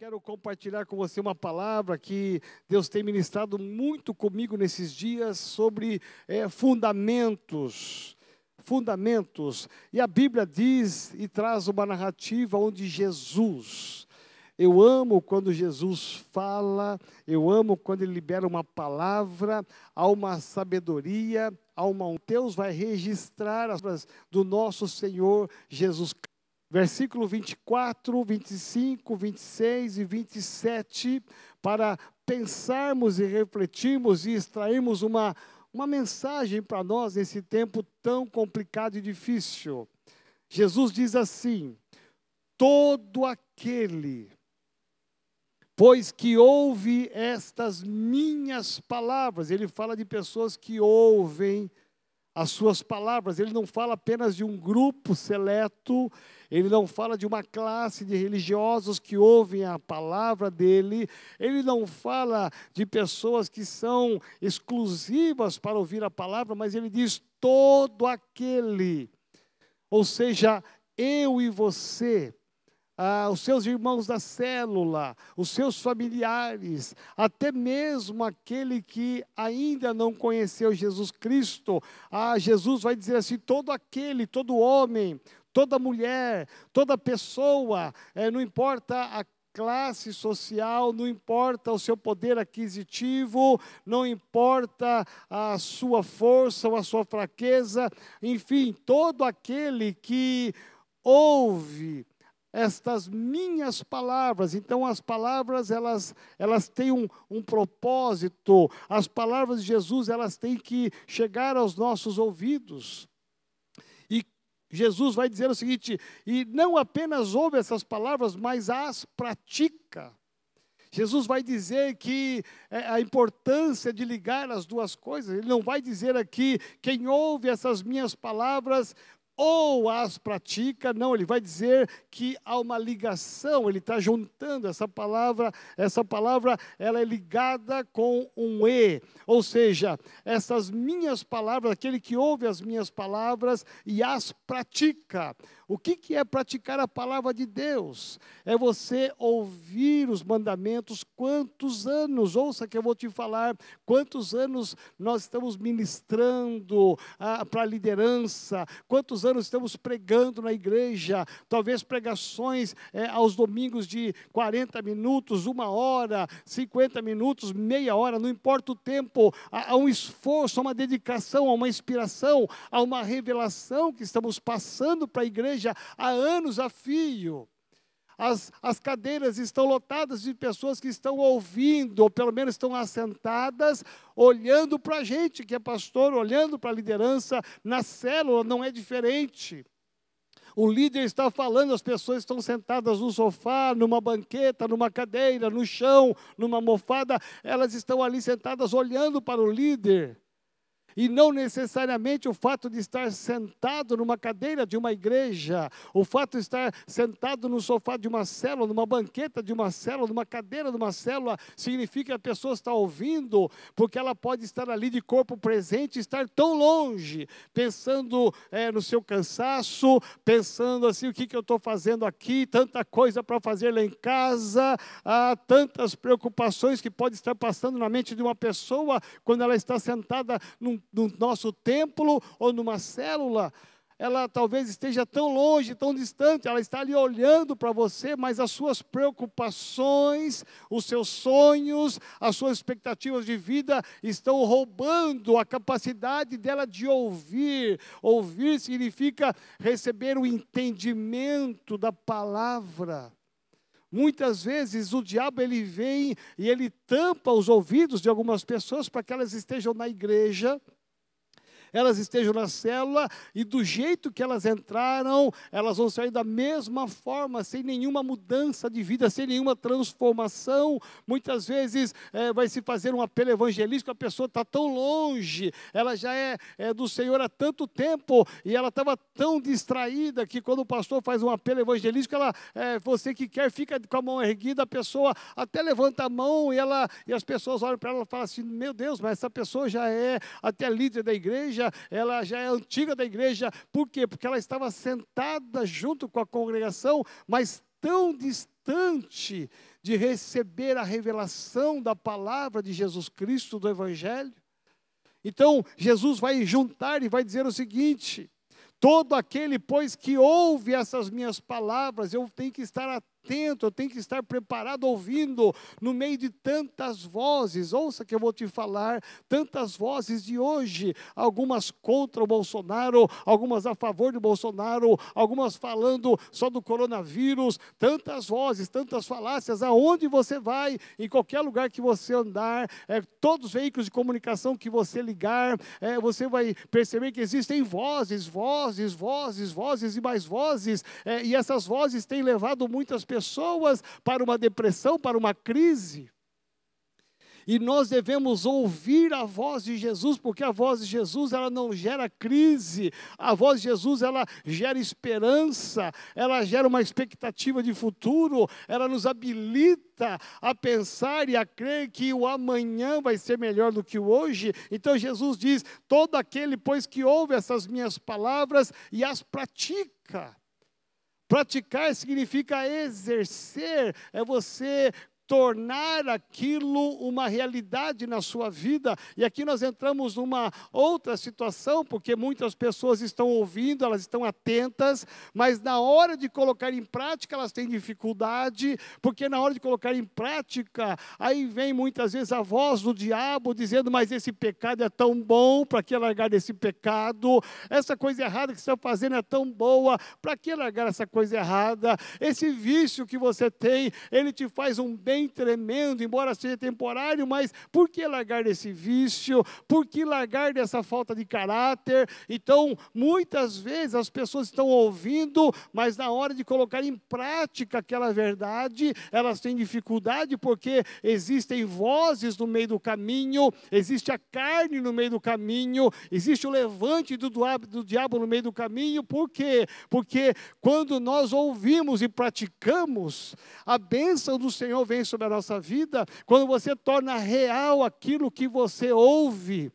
quero compartilhar com você uma palavra que Deus tem ministrado muito comigo nesses dias sobre é, fundamentos. Fundamentos. E a Bíblia diz e traz uma narrativa onde Jesus. Eu amo quando Jesus fala, eu amo quando ele libera uma palavra, há uma sabedoria, há uma. Deus vai registrar as do nosso Senhor Jesus Cristo versículo 24, 25, 26 e 27, para pensarmos e refletirmos e extrairmos uma, uma mensagem para nós nesse tempo tão complicado e difícil. Jesus diz assim: todo aquele, pois que ouve estas minhas palavras, ele fala de pessoas que ouvem as suas palavras. Ele não fala apenas de um grupo seleto, ele não fala de uma classe de religiosos que ouvem a palavra dele, ele não fala de pessoas que são exclusivas para ouvir a palavra, mas ele diz todo aquele. Ou seja, eu e você ah, os seus irmãos da célula, os seus familiares, até mesmo aquele que ainda não conheceu Jesus Cristo. Ah, Jesus vai dizer assim: todo aquele, todo homem, toda mulher, toda pessoa, é, não importa a classe social, não importa o seu poder aquisitivo, não importa a sua força ou a sua fraqueza, enfim, todo aquele que ouve estas minhas palavras. Então, as palavras, elas, elas têm um, um propósito. As palavras de Jesus, elas têm que chegar aos nossos ouvidos. E Jesus vai dizer o seguinte: e não apenas ouve essas palavras, mas as pratica. Jesus vai dizer que é, a importância de ligar as duas coisas, ele não vai dizer aqui, quem ouve essas minhas palavras ou as pratica, não, ele vai dizer que há uma ligação, ele está juntando essa palavra, essa palavra ela é ligada com um E, ou seja, essas minhas palavras, aquele que ouve as minhas palavras e as pratica. O que, que é praticar a palavra de Deus? É você ouvir os mandamentos. Quantos anos, ouça que eu vou te falar, quantos anos nós estamos ministrando ah, para a liderança, quantos anos estamos pregando na igreja, talvez pregações é, aos domingos de 40 minutos, uma hora, 50 minutos, meia hora, não importa o tempo, há, há um esforço, há uma dedicação, há uma inspiração, há uma revelação que estamos passando para a igreja igreja há anos a fio. As, as cadeiras estão lotadas de pessoas que estão ouvindo, ou pelo menos estão assentadas, olhando para a gente, que é pastor, olhando para a liderança. Na célula não é diferente. O líder está falando, as pessoas estão sentadas no sofá, numa banqueta, numa cadeira, no chão, numa mofada, elas estão ali sentadas olhando para o líder. E não necessariamente o fato de estar sentado numa cadeira de uma igreja, o fato de estar sentado no sofá de uma célula, numa banqueta de uma célula, numa cadeira de uma célula, significa que a pessoa está ouvindo, porque ela pode estar ali de corpo presente, estar tão longe, pensando é, no seu cansaço, pensando assim: o que, que eu estou fazendo aqui, tanta coisa para fazer lá em casa, há tantas preocupações que pode estar passando na mente de uma pessoa quando ela está sentada num no nosso templo ou numa célula, ela talvez esteja tão longe, tão distante, ela está ali olhando para você, mas as suas preocupações, os seus sonhos, as suas expectativas de vida estão roubando a capacidade dela de ouvir. Ouvir significa receber o entendimento da palavra. Muitas vezes o diabo ele vem e ele tampa os ouvidos de algumas pessoas para que elas estejam na igreja, elas estejam na célula e do jeito que elas entraram, elas vão sair da mesma forma, sem nenhuma mudança de vida, sem nenhuma transformação. Muitas vezes é, vai se fazer um apelo evangelístico, a pessoa está tão longe, ela já é, é, do Senhor há tanto tempo e ela estava tão distraída que quando o pastor faz um apelo evangelístico, ela, é, você que quer, fica com a mão erguida, a pessoa até levanta a mão e, ela, e as pessoas olham para ela e falam assim: Meu Deus, mas essa pessoa já é até líder da igreja igreja, ela já é antiga da igreja. Por quê? Porque ela estava sentada junto com a congregação, mas tão distante de receber a revelação da palavra de Jesus Cristo, do Evangelho. Então, Jesus vai juntar e vai dizer o seguinte: todo aquele, pois, que ouve essas minhas palavras, eu tenho que estar atento atento, eu tenho que estar preparado ouvindo no meio de tantas vozes. Ouça que eu vou te falar, tantas vozes de hoje, algumas contra o Bolsonaro, algumas a favor de Bolsonaro, algumas falando só do coronavírus, tantas vozes, tantas falácias. Aonde você vai, em qualquer lugar que você andar, é, todos os veículos de comunicação que você ligar, é, você vai perceber que existem vozes, vozes, vozes, vozes e mais vozes, é, e essas vozes têm levado muitas pessoas para uma depressão, para uma crise. E nós devemos ouvir a voz de Jesus, porque a voz de Jesus ela não gera crise, a voz de Jesus ela gera esperança, ela gera uma expectativa de futuro, ela nos habilita a pensar e a crer que o amanhã vai ser melhor do que o hoje. Então Jesus diz: todo aquele, pois, que ouve essas minhas palavras e as pratica. Praticar significa exercer, é você tornar aquilo uma realidade na sua vida. E aqui nós entramos numa outra situação, porque muitas pessoas estão ouvindo, elas estão atentas, mas na hora de colocar em prática elas têm dificuldade, porque na hora de colocar em prática, aí vem muitas vezes a voz do diabo dizendo: Mas esse pecado é tão bom, para que largar desse pecado? Essa coisa errada que você está fazendo é tão boa, para que largar essa coisa errada? Esse vício que você tem, ele te faz um bem bem tremendo, embora seja temporário, mas por que largar desse vício? Por que largar dessa falta de caráter? Então, muitas vezes as pessoas estão ouvindo, mas na hora de colocar em prática aquela verdade, elas têm dificuldade porque existem vozes no meio do caminho, existe a carne no meio do caminho, existe o levante do, do diabo no meio do caminho, por quê? Porque quando nós ouvimos e praticamos, a bênção do Senhor vem sobre a nossa vida, quando você torna real aquilo que você ouve,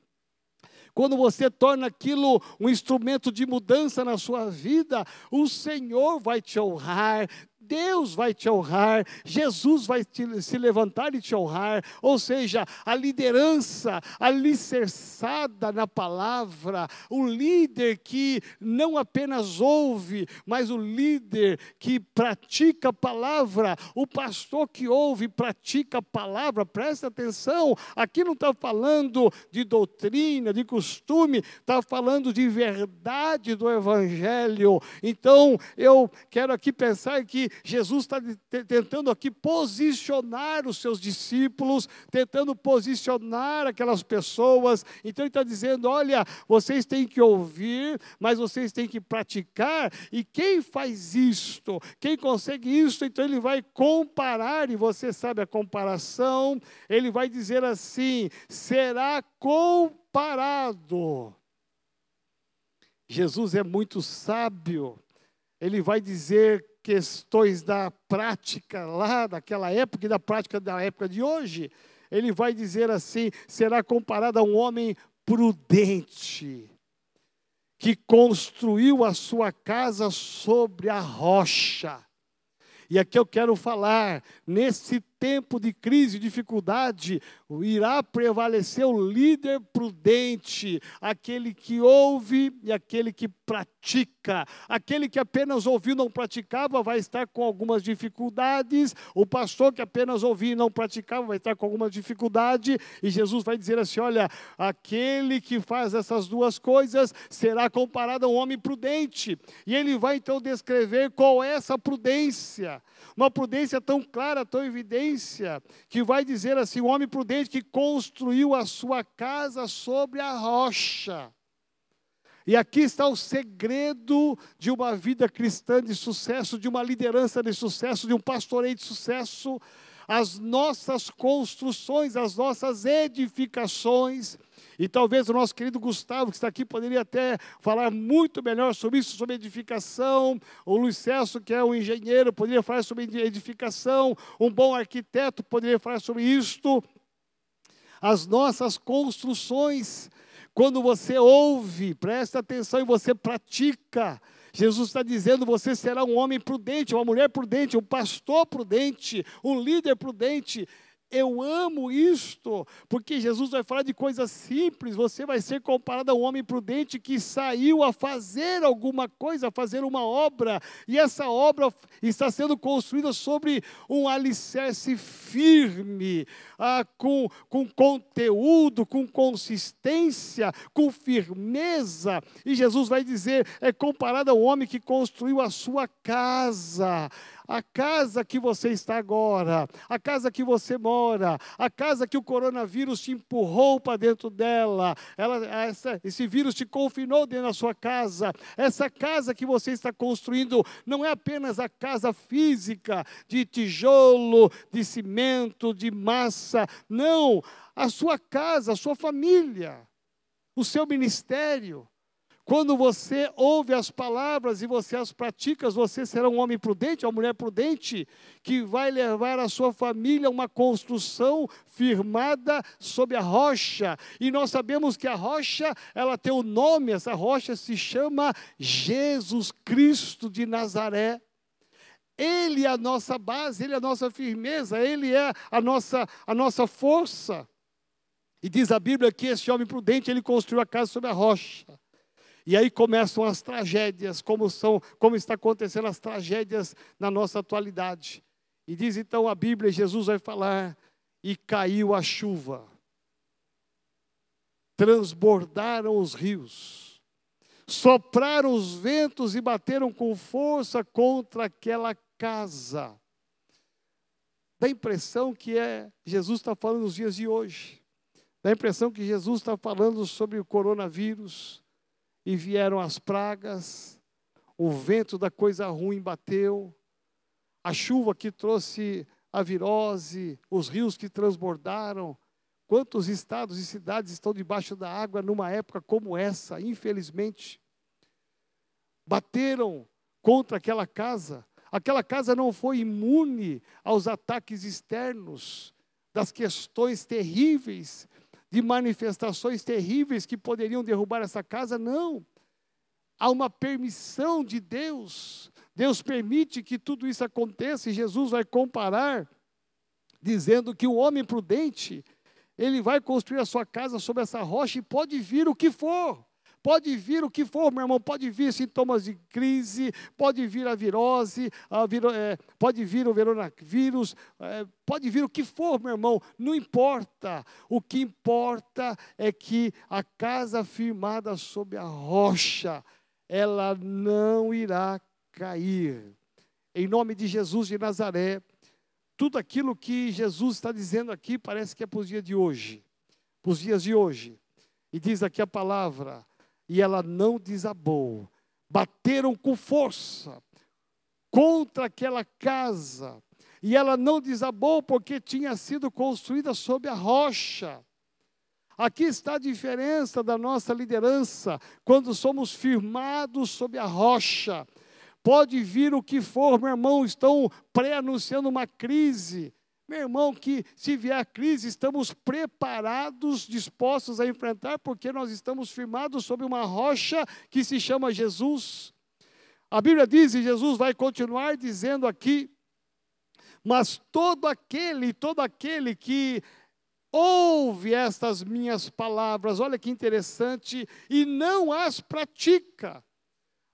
quando você torna aquilo um instrumento de mudança na sua vida, o Senhor vai te honrar, Deus vai te honrar, Jesus vai te, se levantar e te honrar, ou seja, a liderança alicerçada na palavra, o líder que não apenas ouve, mas o líder que pratica a palavra, o pastor que ouve pratica a palavra, presta atenção, aqui não está falando de doutrina, de costume, está falando de verdade do Evangelho. Então, eu quero aqui pensar que Jesus está tentando aqui posicionar os seus discípulos, tentando posicionar aquelas pessoas. Então ele está dizendo: olha, vocês têm que ouvir, mas vocês têm que praticar. E quem faz isto? Quem consegue isso? Então ele vai comparar, e você sabe a comparação. Ele vai dizer assim: será comparado. Jesus é muito sábio. Ele vai dizer questões da prática lá daquela época e da prática da época de hoje, ele vai dizer assim: será comparado a um homem prudente, que construiu a sua casa sobre a rocha. E aqui eu quero falar, nesse tempo de crise dificuldade, irá prevalecer o líder prudente, aquele que ouve e aquele que pratica. Aquele que apenas ouviu e não praticava vai estar com algumas dificuldades. O pastor que apenas ouvia e não praticava vai estar com alguma dificuldade. E Jesus vai dizer assim: olha, aquele que faz essas duas coisas será comparado a um homem prudente. E ele vai então descrever qual é essa prudência. Uma prudência tão clara, tão que vai dizer assim: o homem prudente que construiu a sua casa sobre a rocha. E aqui está o segredo de uma vida cristã de sucesso, de uma liderança de sucesso, de um pastoreio de sucesso. As nossas construções, as nossas edificações, e talvez o nosso querido Gustavo, que está aqui, poderia até falar muito melhor sobre isso, sobre edificação. O Luiz Celso, que é um engenheiro, poderia falar sobre edificação. Um bom arquiteto poderia falar sobre isto. As nossas construções, quando você ouve, presta atenção e você pratica, Jesus está dizendo: você será um homem prudente, uma mulher prudente, um pastor prudente, um líder prudente. Eu amo isto, porque Jesus vai falar de coisas simples. Você vai ser comparado a um homem prudente que saiu a fazer alguma coisa, a fazer uma obra, e essa obra está sendo construída sobre um alicerce firme, ah, com, com conteúdo, com consistência, com firmeza. E Jesus vai dizer: é comparado a um homem que construiu a sua casa a casa que você está agora, a casa que você mora, a casa que o coronavírus te empurrou para dentro dela, ela, essa, esse vírus te confinou dentro da sua casa, essa casa que você está construindo não é apenas a casa física de tijolo, de cimento, de massa, não, a sua casa, a sua família, o seu ministério, quando você ouve as palavras e você as pratica, você será um homem prudente, uma mulher prudente, que vai levar a sua família a uma construção firmada sobre a rocha. E nós sabemos que a rocha, ela tem o um nome, essa rocha se chama Jesus Cristo de Nazaré. Ele é a nossa base, ele é a nossa firmeza, ele é a nossa, a nossa força. E diz a Bíblia que esse homem prudente, ele construiu a casa sobre a rocha. E aí começam as tragédias, como são, como está acontecendo as tragédias na nossa atualidade. E diz então a Bíblia, Jesus vai falar, e caiu a chuva. Transbordaram os rios. Sopraram os ventos e bateram com força contra aquela casa. Dá a impressão que é Jesus está falando nos dias de hoje. Dá a impressão que Jesus está falando sobre o coronavírus e vieram as pragas, o vento da coisa ruim bateu, a chuva que trouxe a virose, os rios que transbordaram. Quantos estados e cidades estão debaixo da água numa época como essa, infelizmente? Bateram contra aquela casa. Aquela casa não foi imune aos ataques externos, das questões terríveis de manifestações terríveis que poderiam derrubar essa casa, não. Há uma permissão de Deus. Deus permite que tudo isso aconteça e Jesus vai comparar, dizendo que o homem prudente, ele vai construir a sua casa sobre essa rocha e pode vir o que for. Pode vir o que for, meu irmão, pode vir sintomas de crise, pode vir a virose, a viro, é, pode vir o veronavírus, é, pode vir o que for, meu irmão, não importa. O que importa é que a casa firmada sobre a rocha, ela não irá cair. Em nome de Jesus de Nazaré, tudo aquilo que Jesus está dizendo aqui parece que é para os dias de hoje, para os dias de hoje. E diz aqui a palavra: e ela não desabou. Bateram com força contra aquela casa, e ela não desabou porque tinha sido construída sob a rocha. Aqui está a diferença da nossa liderança, quando somos firmados sob a rocha. Pode vir o que for, meu irmão, estão pré-anunciando uma crise, meu irmão, que se vier a crise, estamos preparados, dispostos a enfrentar, porque nós estamos firmados sobre uma rocha que se chama Jesus. A Bíblia diz, e Jesus vai continuar dizendo aqui, mas todo aquele, todo aquele que ouve estas minhas palavras, olha que interessante, e não as pratica.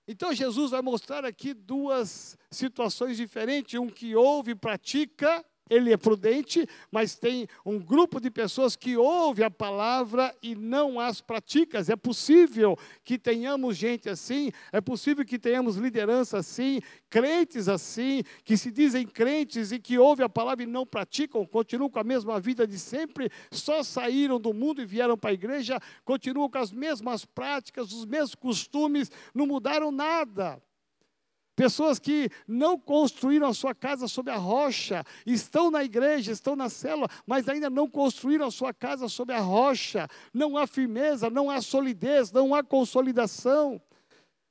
Então Jesus vai mostrar aqui duas situações diferentes, um que ouve e pratica, ele é prudente, mas tem um grupo de pessoas que ouve a palavra e não as pratica. É possível que tenhamos gente assim, é possível que tenhamos liderança assim, crentes assim, que se dizem crentes e que ouvem a palavra e não praticam, continuam com a mesma vida de sempre, só saíram do mundo e vieram para a igreja, continuam com as mesmas práticas, os mesmos costumes, não mudaram nada. Pessoas que não construíram a sua casa sobre a rocha, estão na igreja, estão na célula, mas ainda não construíram a sua casa sobre a rocha. Não há firmeza, não há solidez, não há consolidação.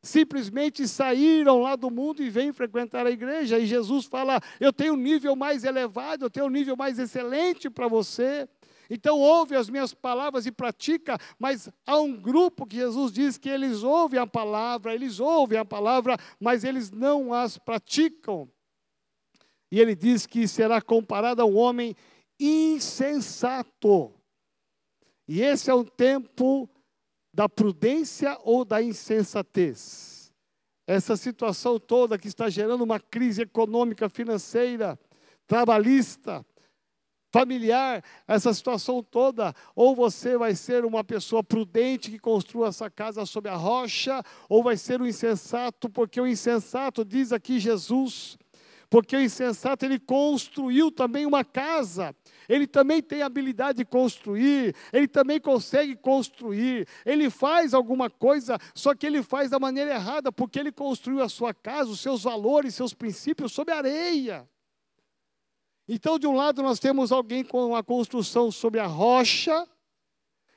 Simplesmente saíram lá do mundo e vêm frequentar a igreja. E Jesus fala: Eu tenho um nível mais elevado, eu tenho um nível mais excelente para você. Então ouve as minhas palavras e pratica, mas há um grupo que Jesus diz que eles ouvem a palavra, eles ouvem a palavra, mas eles não as praticam. E ele diz que será comparado a um homem insensato. E esse é o tempo da prudência ou da insensatez. Essa situação toda que está gerando uma crise econômica, financeira, trabalhista, familiar, essa situação toda, ou você vai ser uma pessoa prudente que construa essa casa sob a rocha, ou vai ser um insensato, porque o insensato, diz aqui Jesus, porque o insensato ele construiu também uma casa, ele também tem habilidade de construir, ele também consegue construir, ele faz alguma coisa, só que ele faz da maneira errada, porque ele construiu a sua casa, os seus valores, seus princípios sobre areia. Então, de um lado, nós temos alguém com uma construção sobre a rocha,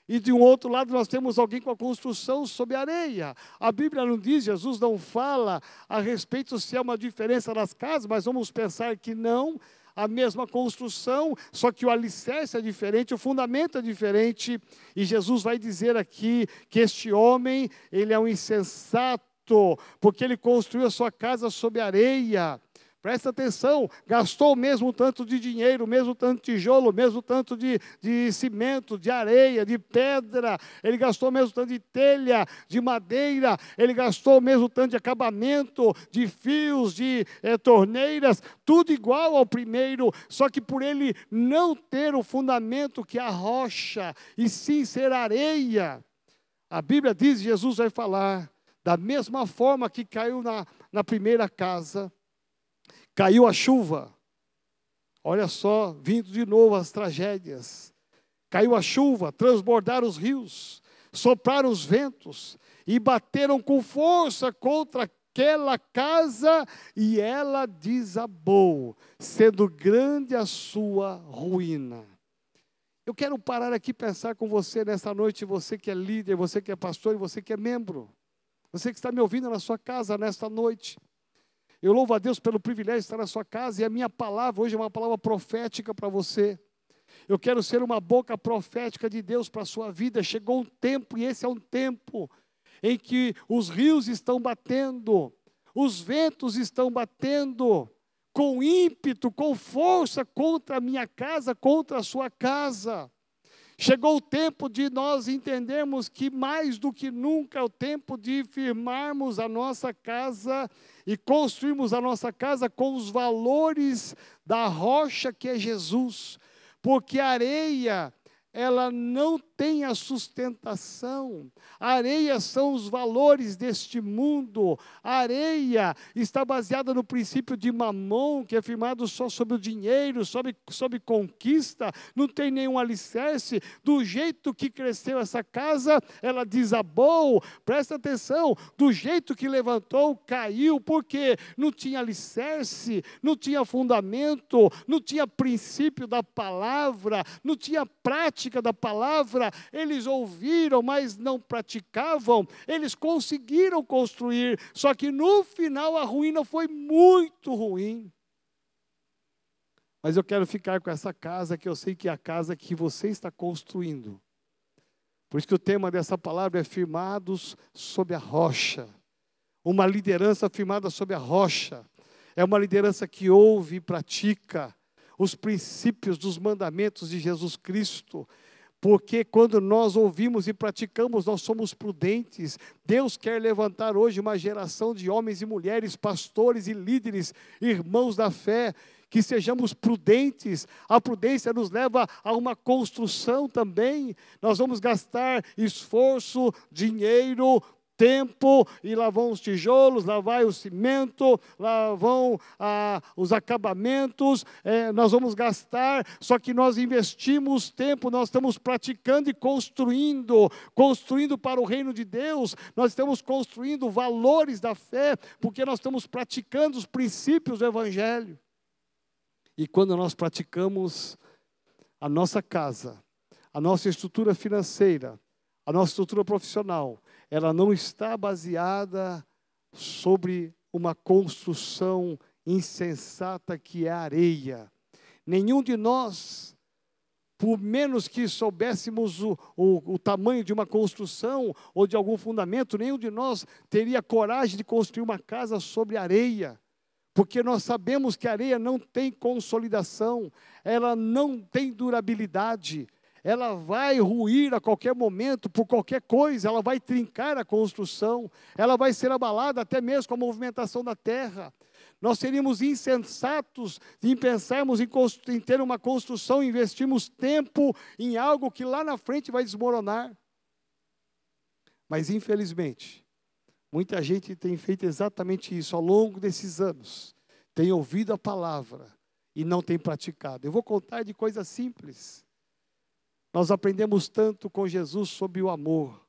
e de um outro lado, nós temos alguém com a construção sobre areia. A Bíblia não diz, Jesus não fala a respeito se é uma diferença das casas, mas vamos pensar que não. A mesma construção, só que o alicerce é diferente, o fundamento é diferente. E Jesus vai dizer aqui que este homem, ele é um insensato, porque ele construiu a sua casa sobre areia. Presta atenção, gastou o mesmo tanto de dinheiro, o mesmo tanto de tijolo, o mesmo tanto de, de cimento, de areia, de pedra, ele gastou o mesmo tanto de telha, de madeira, ele gastou o mesmo tanto de acabamento, de fios, de é, torneiras, tudo igual ao primeiro, só que por ele não ter o fundamento que a rocha, e sim ser areia. A Bíblia diz, Jesus vai falar, da mesma forma que caiu na, na primeira casa, Caiu a chuva. Olha só, vindo de novo as tragédias. Caiu a chuva, transbordaram os rios, sopraram os ventos e bateram com força contra aquela casa e ela desabou, sendo grande a sua ruína. Eu quero parar aqui e pensar com você nessa noite, você que é líder, você que é pastor e você que é membro. Você que está me ouvindo na sua casa nesta noite. Eu louvo a Deus pelo privilégio de estar na sua casa e a minha palavra hoje é uma palavra profética para você. Eu quero ser uma boca profética de Deus para a sua vida. Chegou um tempo, e esse é um tempo, em que os rios estão batendo, os ventos estão batendo, com ímpeto, com força contra a minha casa, contra a sua casa. Chegou o tempo de nós entendermos que mais do que nunca é o tempo de firmarmos a nossa casa e construirmos a nossa casa com os valores da rocha que é Jesus, porque a areia ela não tem a sustentação. A areia são os valores deste mundo. A areia está baseada no princípio de mamon, que é firmado só sobre o dinheiro, sobre, sobre conquista, não tem nenhum alicerce. Do jeito que cresceu essa casa, ela desabou. Presta atenção, do jeito que levantou, caiu, porque não tinha alicerce, não tinha fundamento, não tinha princípio da palavra, não tinha prática prática da palavra, eles ouviram, mas não praticavam, eles conseguiram construir, só que no final a ruína foi muito ruim. Mas eu quero ficar com essa casa, que eu sei que é a casa que você está construindo. Por isso que o tema dessa palavra é firmados sob a rocha. Uma liderança firmada sob a rocha. É uma liderança que ouve e pratica os princípios dos mandamentos de Jesus Cristo. Porque quando nós ouvimos e praticamos, nós somos prudentes. Deus quer levantar hoje uma geração de homens e mulheres, pastores e líderes, irmãos da fé, que sejamos prudentes. A prudência nos leva a uma construção também. Nós vamos gastar esforço, dinheiro, tempo, e lá vão os tijolos, lá vai o cimento, lá vão ah, os acabamentos, é, nós vamos gastar, só que nós investimos tempo, nós estamos praticando e construindo, construindo para o reino de Deus, nós estamos construindo valores da fé, porque nós estamos praticando os princípios do Evangelho. E quando nós praticamos a nossa casa, a nossa estrutura financeira, a nossa estrutura profissional, ela não está baseada sobre uma construção insensata que é areia. Nenhum de nós por menos que soubéssemos o, o, o, tamanho de uma construção ou de algum fundamento, nenhum de nós teria coragem de construir uma casa sobre areia, porque nós sabemos que a areia não tem consolidação, ela não tem durabilidade, ela vai ruir a qualquer momento por qualquer coisa, ela vai trincar a construção, ela vai ser abalada até mesmo com a movimentação da terra. Nós seríamos insensatos em pensarmos em, em ter uma construção, investirmos tempo em algo que lá na frente vai desmoronar. Mas infelizmente, muita gente tem feito exatamente isso ao longo desses anos. Tem ouvido a palavra e não tem praticado. Eu vou contar de coisas simples. Nós aprendemos tanto com Jesus sobre o amor.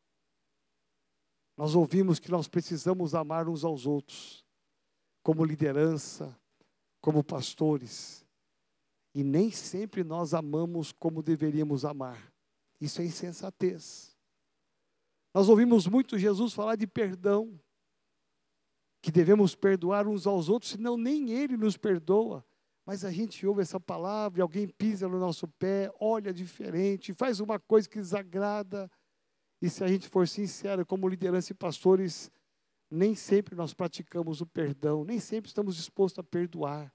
Nós ouvimos que nós precisamos amar uns aos outros como liderança, como pastores. E nem sempre nós amamos como deveríamos amar. Isso é insensatez. Nós ouvimos muito Jesus falar de perdão, que devemos perdoar uns aos outros, senão nem Ele nos perdoa. Mas a gente ouve essa palavra, alguém pisa no nosso pé, olha diferente, faz uma coisa que desagrada. E se a gente for sincero, como liderança e pastores, nem sempre nós praticamos o perdão, nem sempre estamos dispostos a perdoar.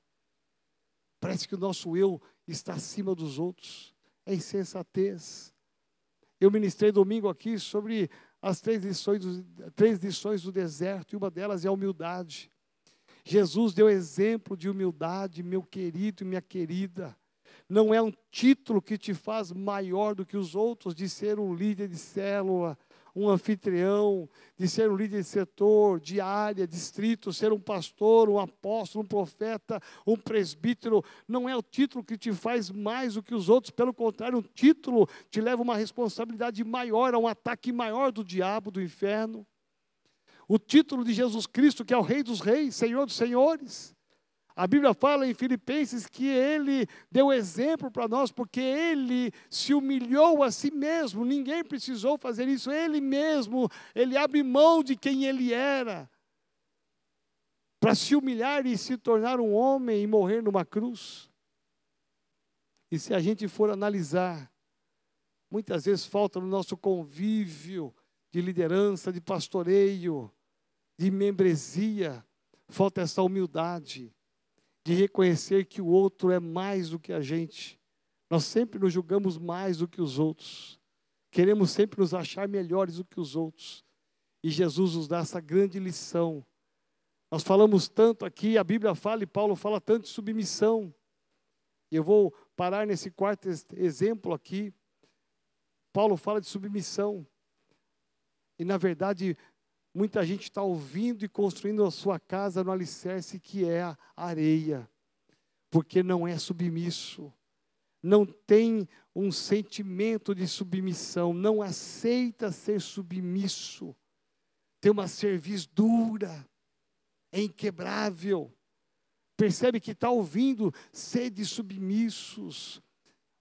Parece que o nosso eu está acima dos outros. É insensatez. Eu ministrei domingo aqui sobre as três lições, do, três lições do deserto, e uma delas é a humildade. Jesus deu exemplo de humildade, meu querido e minha querida. Não é um título que te faz maior do que os outros de ser um líder de célula, um anfitrião, de ser um líder de setor, de área, distrito, ser um pastor, um apóstolo, um profeta, um presbítero, não é o título que te faz mais do que os outros, pelo contrário, um título te leva a uma responsabilidade maior, a um ataque maior do diabo, do inferno. O título de Jesus Cristo, que é o Rei dos Reis, Senhor dos Senhores, a Bíblia fala em Filipenses que ele deu exemplo para nós, porque ele se humilhou a si mesmo, ninguém precisou fazer isso, ele mesmo, ele abre mão de quem ele era, para se humilhar e se tornar um homem e morrer numa cruz. E se a gente for analisar, muitas vezes falta no nosso convívio de liderança, de pastoreio, de membresia, falta essa humildade de reconhecer que o outro é mais do que a gente. Nós sempre nos julgamos mais do que os outros. Queremos sempre nos achar melhores do que os outros. E Jesus nos dá essa grande lição. Nós falamos tanto aqui, a Bíblia fala e Paulo fala tanto de submissão. Eu vou parar nesse quarto exemplo aqui. Paulo fala de submissão. E na verdade, Muita gente está ouvindo e construindo a sua casa no alicerce que é a areia, porque não é submisso, não tem um sentimento de submissão, não aceita ser submisso, tem uma cerviz dura, é inquebrável. Percebe que está ouvindo sede submissos,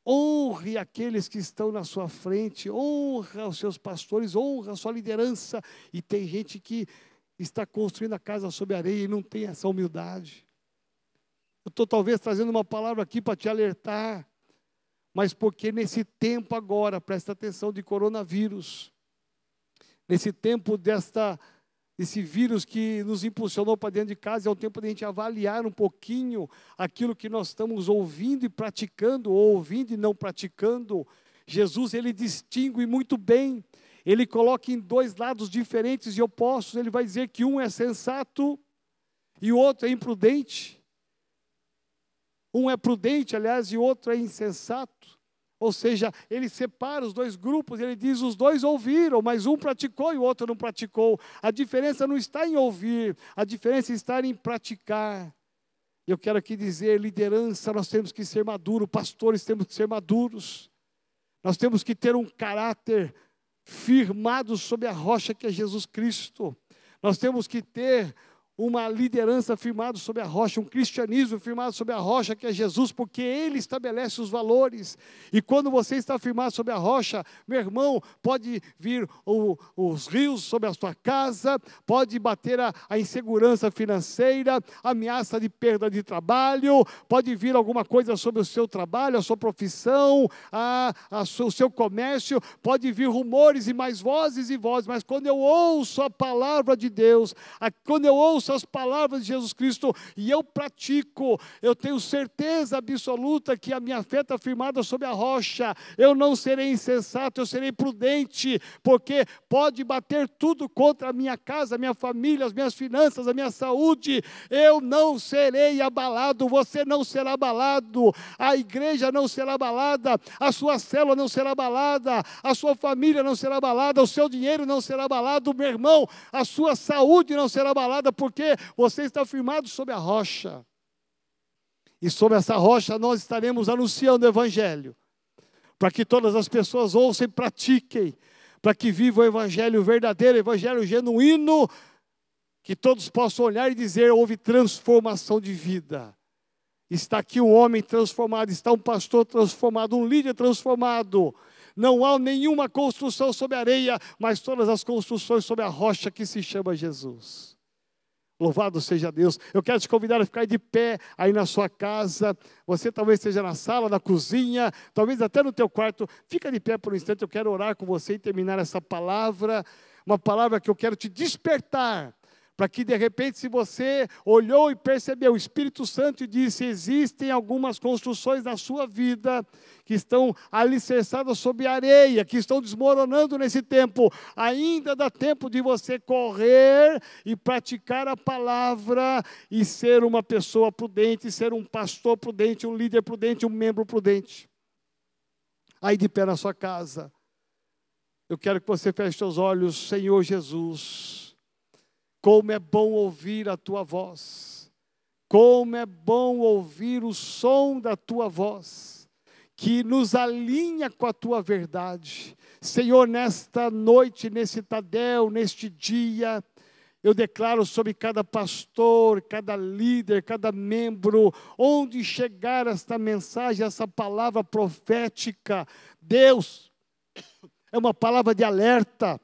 honre aqueles que estão na sua frente, honra os seus pastores, honra a sua liderança. E tem gente que está construindo a casa sob areia e não tem essa humildade. Eu estou talvez trazendo uma palavra aqui para te alertar, mas porque nesse tempo agora, presta atenção, de coronavírus, nesse tempo desta esse vírus que nos impulsionou para dentro de casa, é o tempo de a gente avaliar um pouquinho aquilo que nós estamos ouvindo e praticando, ou ouvindo e não praticando. Jesus, ele distingue muito bem, ele coloca em dois lados diferentes e opostos, ele vai dizer que um é sensato e o outro é imprudente. Um é prudente, aliás, e o outro é insensato. Ou seja, ele separa os dois grupos, ele diz: os dois ouviram, mas um praticou e o outro não praticou. A diferença não está em ouvir, a diferença está em praticar. Eu quero aqui dizer: liderança, nós temos que ser maduros, pastores temos que ser maduros, nós temos que ter um caráter firmado sobre a rocha que é Jesus Cristo, nós temos que ter uma liderança firmada sobre a rocha, um cristianismo firmado sobre a rocha que é Jesus, porque Ele estabelece os valores. E quando você está firmado sobre a rocha, meu irmão, pode vir o, os rios sobre a sua casa, pode bater a, a insegurança financeira, ameaça de perda de trabalho, pode vir alguma coisa sobre o seu trabalho, a sua profissão, a, a, o seu comércio, pode vir rumores e mais vozes e vozes, mas quando eu ouço a palavra de Deus, a, quando eu ouço as palavras de Jesus Cristo e eu pratico, eu tenho certeza absoluta que a minha fé está firmada sobre a rocha. Eu não serei insensato, eu serei prudente, porque pode bater tudo contra a minha casa, a minha família, as minhas finanças, a minha saúde. Eu não serei abalado, você não será abalado, a igreja não será abalada, a sua célula não será abalada, a sua família não será abalada, o seu dinheiro não será abalado, meu irmão, a sua saúde não será abalada, porque porque você está firmado sobre a rocha. E sobre essa rocha nós estaremos anunciando o Evangelho, para que todas as pessoas ouçam e pratiquem, para que vivam o Evangelho verdadeiro, o Evangelho genuíno, que todos possam olhar e dizer: houve transformação de vida. Está aqui um homem transformado, está um pastor transformado, um líder transformado. Não há nenhuma construção sobre areia, mas todas as construções sobre a rocha que se chama Jesus. Louvado seja Deus. Eu quero te convidar a ficar de pé aí na sua casa. Você talvez esteja na sala, na cozinha, talvez até no teu quarto. Fica de pé por um instante. Eu quero orar com você e terminar essa palavra. Uma palavra que eu quero te despertar para que de repente, se você olhou e percebeu, o Espírito Santo disse: existem algumas construções na sua vida que estão alicerçadas sobre areia, que estão desmoronando nesse tempo. Ainda dá tempo de você correr e praticar a palavra e ser uma pessoa prudente, ser um pastor prudente, um líder prudente, um membro prudente. Aí de pé na sua casa, eu quero que você feche seus olhos, Senhor Jesus. Como é bom ouvir a tua voz, como é bom ouvir o som da tua voz, que nos alinha com a tua verdade. Senhor, nesta noite, nesse Tadel, neste dia, eu declaro sobre cada pastor, cada líder, cada membro, onde chegar esta mensagem, essa palavra profética, Deus, é uma palavra de alerta,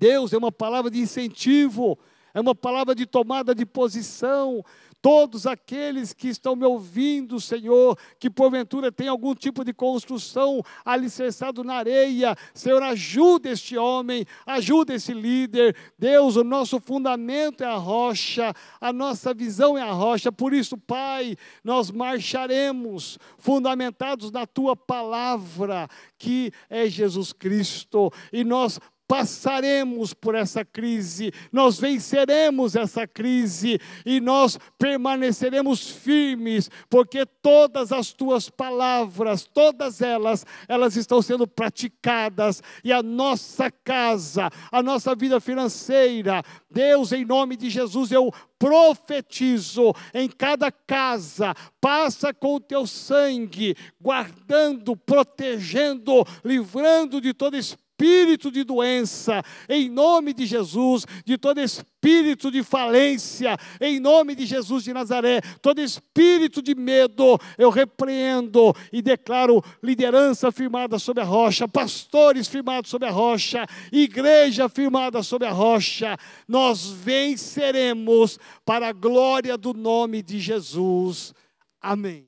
Deus é uma palavra de incentivo, é uma palavra de tomada de posição. Todos aqueles que estão me ouvindo, Senhor, que porventura tem algum tipo de construção alicerçado na areia, Senhor, ajuda este homem, ajuda esse líder. Deus, o nosso fundamento é a rocha, a nossa visão é a rocha. Por isso, Pai, nós marcharemos fundamentados na tua palavra, que é Jesus Cristo, e nós passaremos por essa crise, nós venceremos essa crise e nós permaneceremos firmes, porque todas as tuas palavras, todas elas, elas estão sendo praticadas e a nossa casa, a nossa vida financeira, Deus, em nome de Jesus, eu profetizo em cada casa, passa com o teu sangue, guardando, protegendo, livrando de todo espírito espírito de doença, em nome de Jesus, de todo espírito de falência, em nome de Jesus de Nazaré, todo espírito de medo, eu repreendo e declaro liderança firmada sobre a rocha, pastores firmados sobre a rocha, igreja firmada sobre a rocha, nós venceremos para a glória do nome de Jesus. Amém.